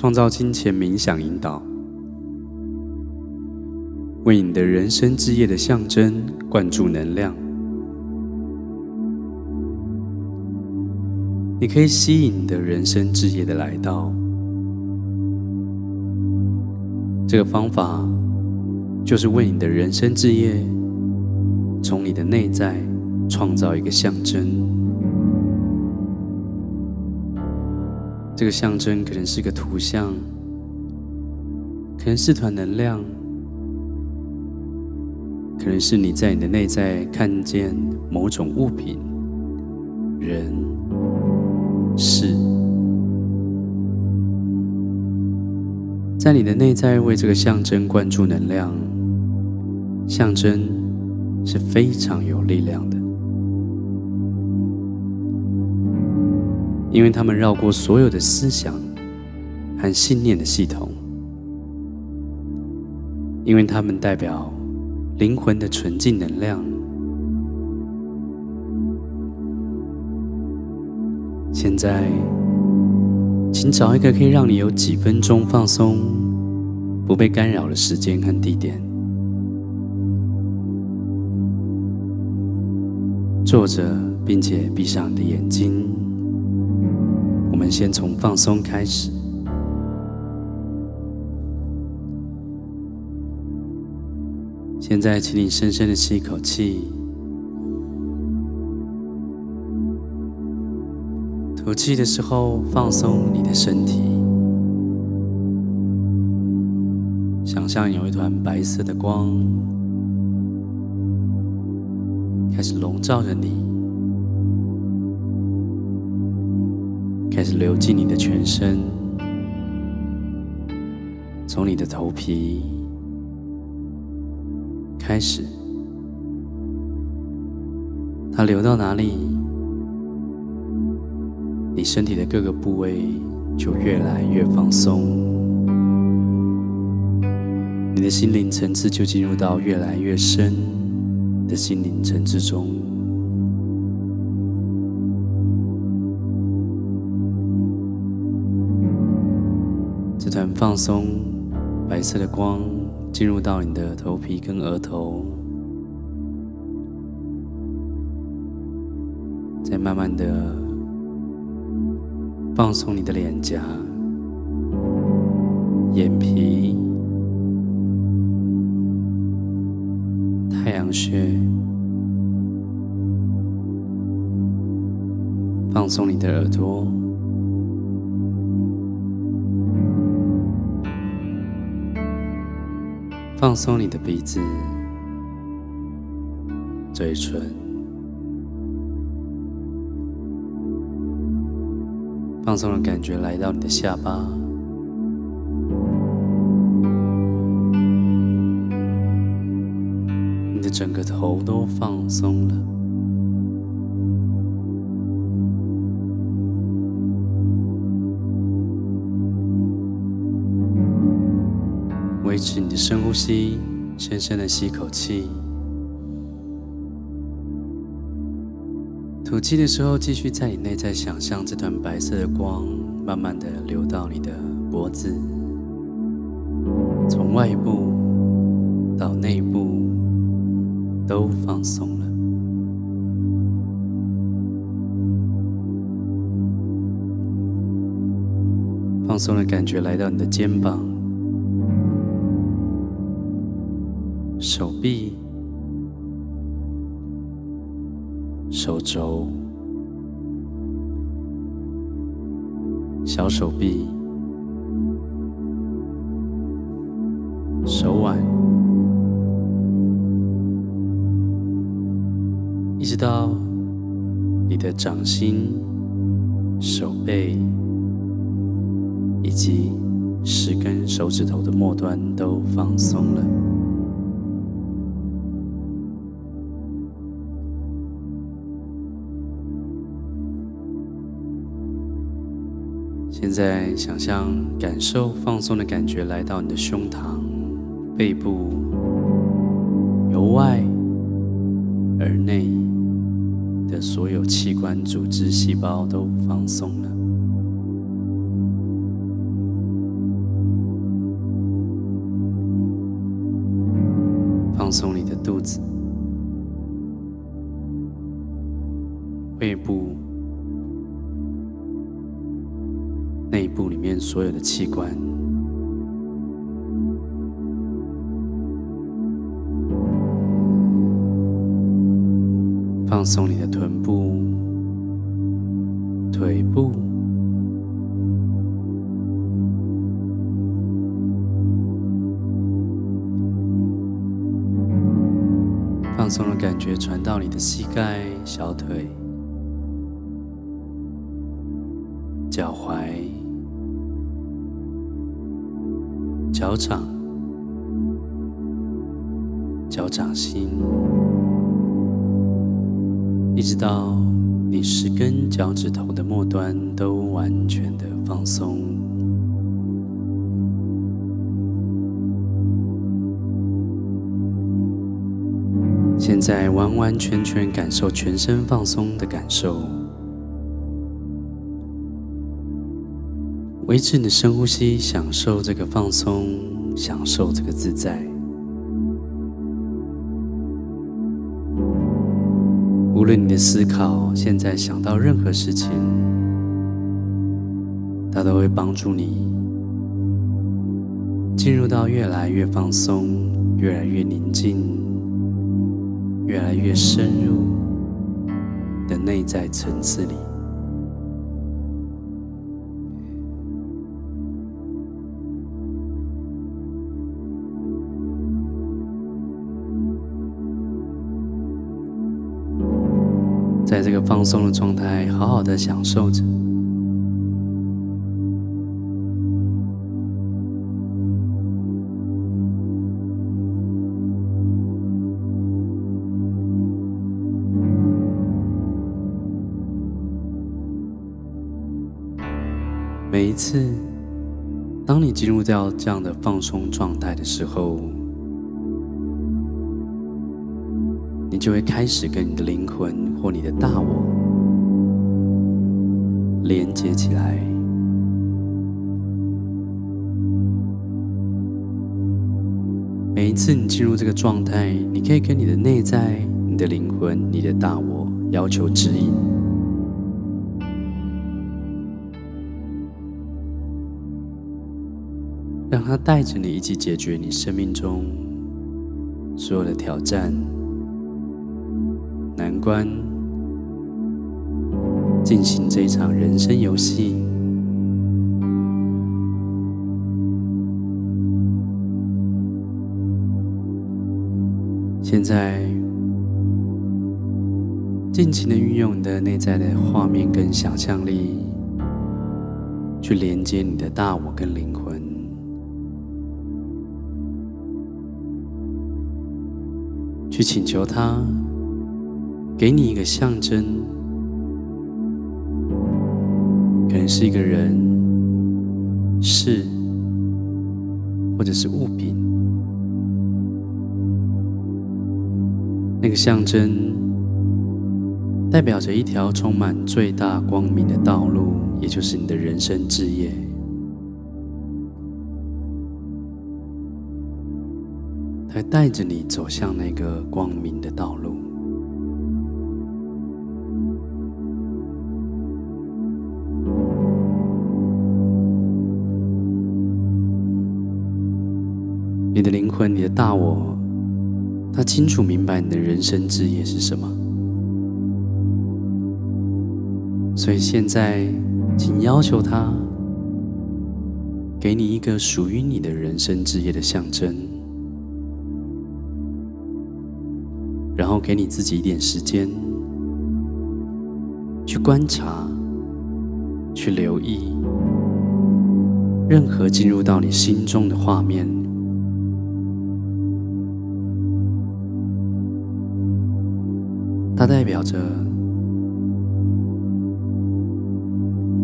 创造金钱冥想引导，为你的人生志业的象征灌注能量。你可以吸引你的人生志业的来到。这个方法就是为你的人生志业，从你的内在创造一个象征。这个象征可能是个图像，可能是团能量，可能是你在你的内在看见某种物品、人、事，在你的内在为这个象征灌注能量，象征是非常有力量的。因为他们绕过所有的思想和信念的系统，因为他们代表灵魂的纯净能量。现在，请找一个可以让你有几分钟放松、不被干扰的时间和地点，坐着，并且闭上你的眼睛。我们先从放松开始。现在，请你深深的吸一口气，吐气的时候放松你的身体，想象有一团白色的光开始笼罩着你。开始流进你的全身，从你的头皮开始，它流到哪里，你身体的各个部位就越来越放松，你的心灵层次就进入到越来越深的心灵层次中。这团放松白色的光进入到你的头皮跟额头，再慢慢的放松你的脸颊、眼皮、太阳穴，放松你的耳朵。放松你的鼻子、嘴唇，放松的感觉来到你的下巴，你的整个头都放松了。持你的深呼吸，深深的吸口气，吐气的时候，继续在你内在想象这团白色的光，慢慢的流到你的脖子，从外部到内部都放松了，放松的感觉来到你的肩膀。手臂、手肘、小手臂、手腕，一直到你的掌心、手背以及十根手指头的末端都放松了。现在想象感受放松的感觉来到你的胸膛背部由外而内的所有器官组织细胞都放松了。放松你的肚子胃部内部里面所有的器官，放松你的臀部、腿部。放松的感觉传到你的膝盖、小腿、脚踝、脚掌、脚掌心，一直到你十根脚趾头的末端都完全的放松。现在完完全全感受全身放松的感受，维持你的深呼吸，享受这个放松，享受这个自在。无论你的思考现在想到任何事情，它都会帮助你进入到越来越放松、越来越宁静。越来越深入的内在层次里，放松的状态，好好的享受着。每一次，当你进入到这样的放松状态的时候，你就会开始跟你的灵魂或你的大我连接起来。每一次你进入这个状态，你可以跟你的内在、你的灵魂、你的大我要求指引。让他带着你一起解决你生命中所有的挑战、难关，进行这一场人生游戏。现在，尽情的运用你的内在的画面跟想象力，去连接你的大我跟灵魂。去请求他给你一个象征，可能是一个人、事，或者是物品。那个象征代表着一条充满最大光明的道路，也就是你的人生志业。它带着你走向那个光明的道路。你的灵魂，你的大我，他清楚明白你的人生职业是什么。所以现在，请要求他给你一个属于你的人生职业的象征。然后给你自己一点时间，去观察，去留意任何进入到你心中的画面。表着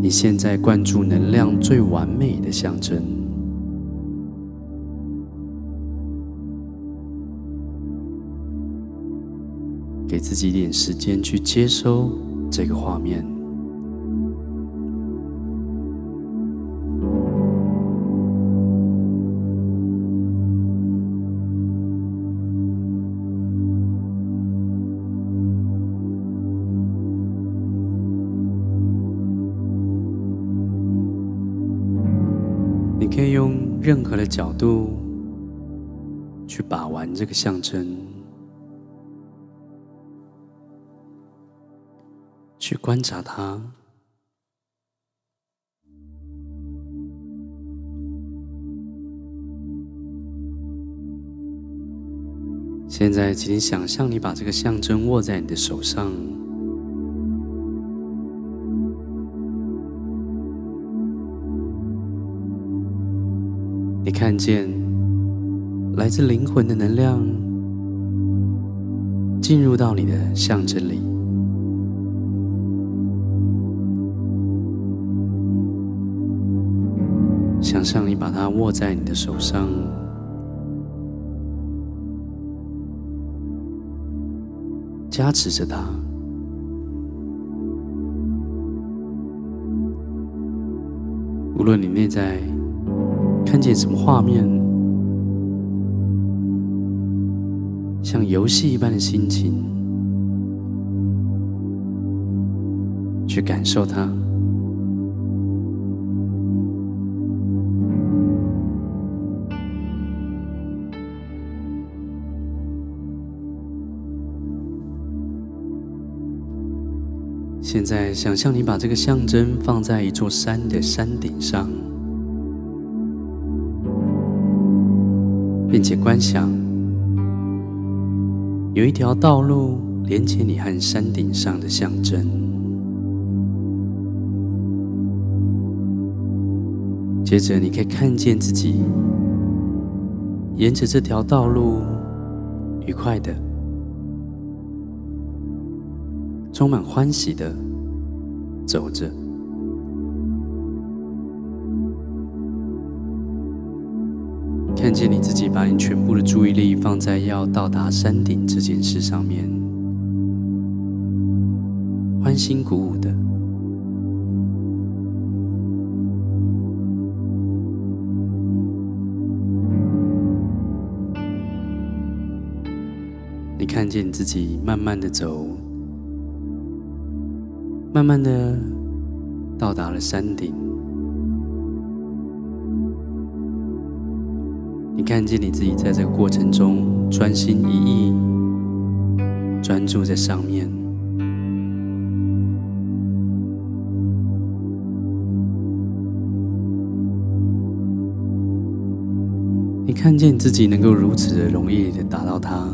你现在灌注能量最完美的象征。给自己一点时间去接收这个画面。任何的角度去把玩这个象征，去观察它。现在，请你想象你把这个象征握在你的手上。你看见来自灵魂的能量进入到你的象征里。想象你把它握在你的手上。加持着它。无论你内在看见什么画面，像游戏一般的心情，去感受它。现在，想象你把这个象征放在一座山的山顶上，并且观想有一条道路连接你和山顶上的象征。接着，你可以看见自己沿着这条道路愉快的、充满欢喜的。走着，看见你自己把你全部的注意力放在要到达山顶这件事上面，欢欣鼓舞的。你看见你自己慢慢的走。慢慢的到达了山顶，看见你自己在这个过程中专心一意，专注在上面。你看见自己能够如此的容易的达到它。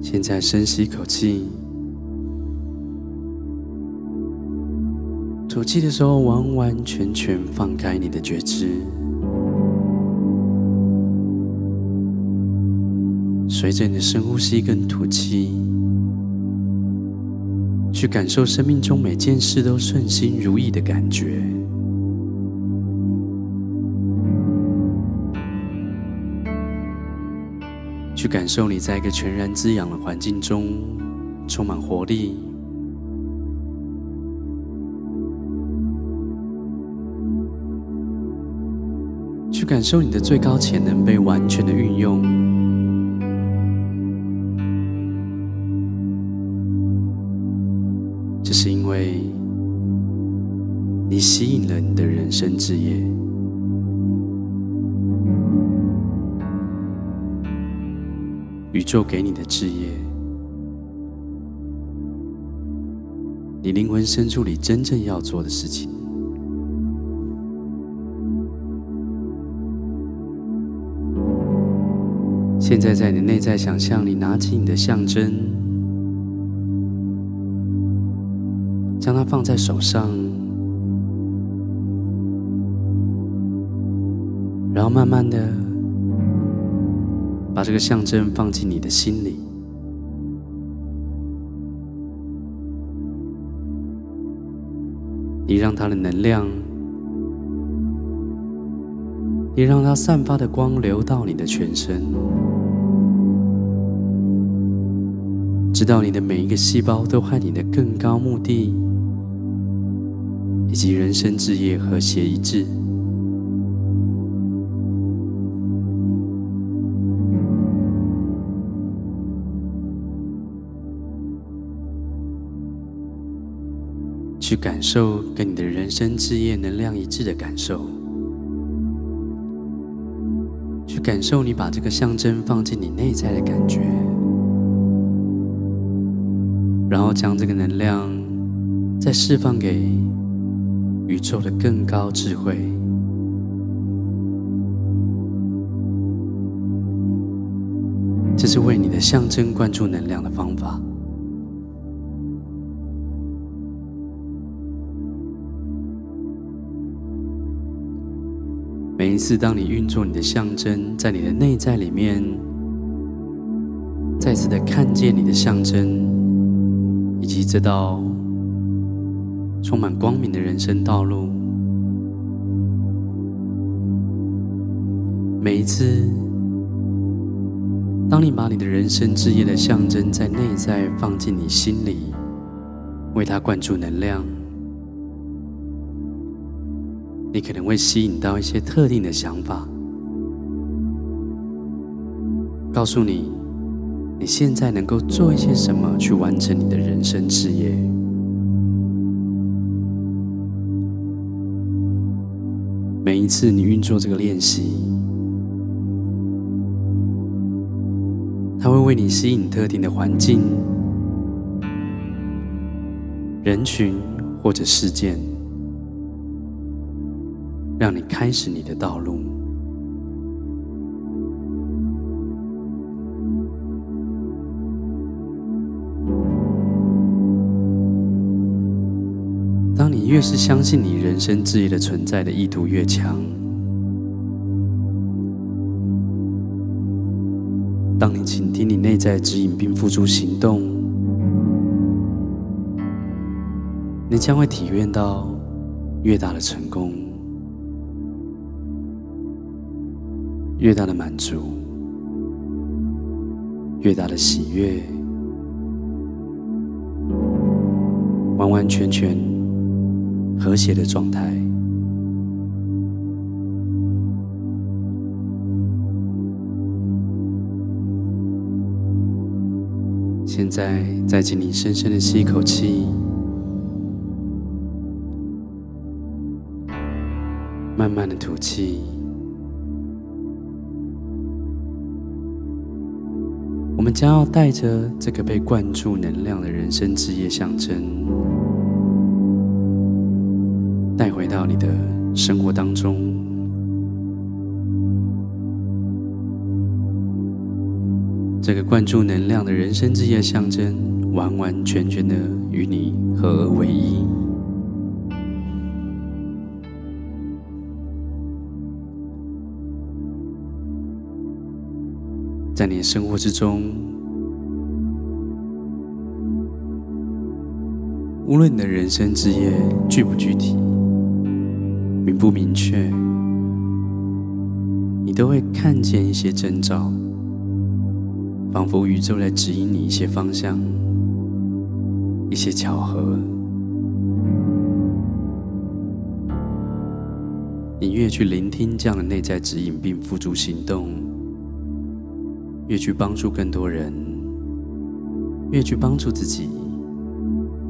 现在深吸一口气，吐气的时候完完全全放开你的觉知，随着你的深呼吸跟吐气，去感受生命中每件事都顺心如意的感觉。去感受你在一个全然滋养的环境中，充满活力。感受你的最高潜能被完全的运用。这是因为你吸引了你的人生置业。宇宙给你的置业，你灵魂深处里真正要做的事情。现在，在你内在想象，里拿起你的象征，将它放在手上，然后慢慢的。把这个象征放进你的心里，你让它的能量，你让它散发的光流到你的全身，直到你的每一个细胞都和你的更高目的以及人生志业和谐一致。去感受跟你的人生志业能量一致的感受，去感受你把这个象征放进你内在的感觉，然后将这个能量再释放给宇宙的更高智慧。这是为你的象征灌注能量的方法。每一次，当你运作你的象征，在你的内在里面，再次的看见你的象征，及这道充满光明的人生道路。每一次，当你把你的人生之业的象征在内在放进你心里，为它灌注能量。你可能会吸引到一些特定的想法，告诉你你现在能够做一些什么去完成你的人生事业。每一次你运作这个练习，它会为你吸引特定的环境、人群或者事件。让你开始你的道路。越是相信你人生志业的存在的意图越强，当你倾听你内在指引并付诸行动，你将会体验到越大的成功。越大的满足，越大的喜悦，完完全全和谐的状态。现在，再请你深深的吸一口气，慢慢的吐气。我们将要带着这个被灌注能量的人生志业象征，带回到你的生活当中。这个灌注能量的人生之夜象征，完完全全的与你合而为一。在你生活之中，无论你的人生之夜具不具体、明不明确，你都会看见一些征兆，仿佛宇宙在指引你一些方向、一些巧合。你越去聆听这样的内在指引，并付诸行动。越去帮助更多人，越去帮助自己，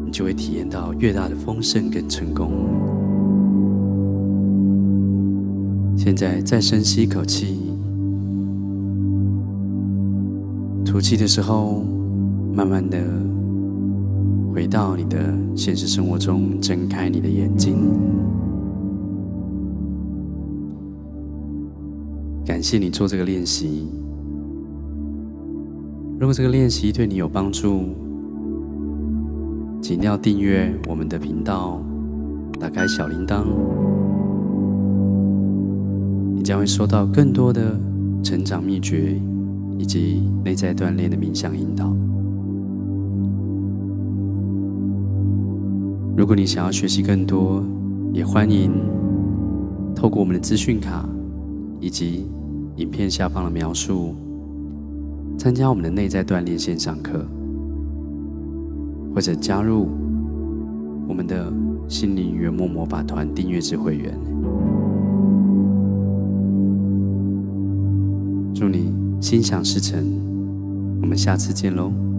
你就会体验到越大的丰盛跟成功。现在再深吸一口气，吐气的时候，慢慢的回到你的现实生活中，睁开你的眼睛。感谢你做这个练习。如果这个练习对你有帮助，请要订阅我们的频道，打开小铃铛，你将会收到更多的成长秘诀以及内在锻炼的冥想引导。如果你想要学习更多，也欢迎透过我们的资讯卡以及影片下方的描述。参加我们的内在锻炼线上课，或者加入我们的心灵圆梦魔法团订阅制会员。心想事成，我们下次见喽。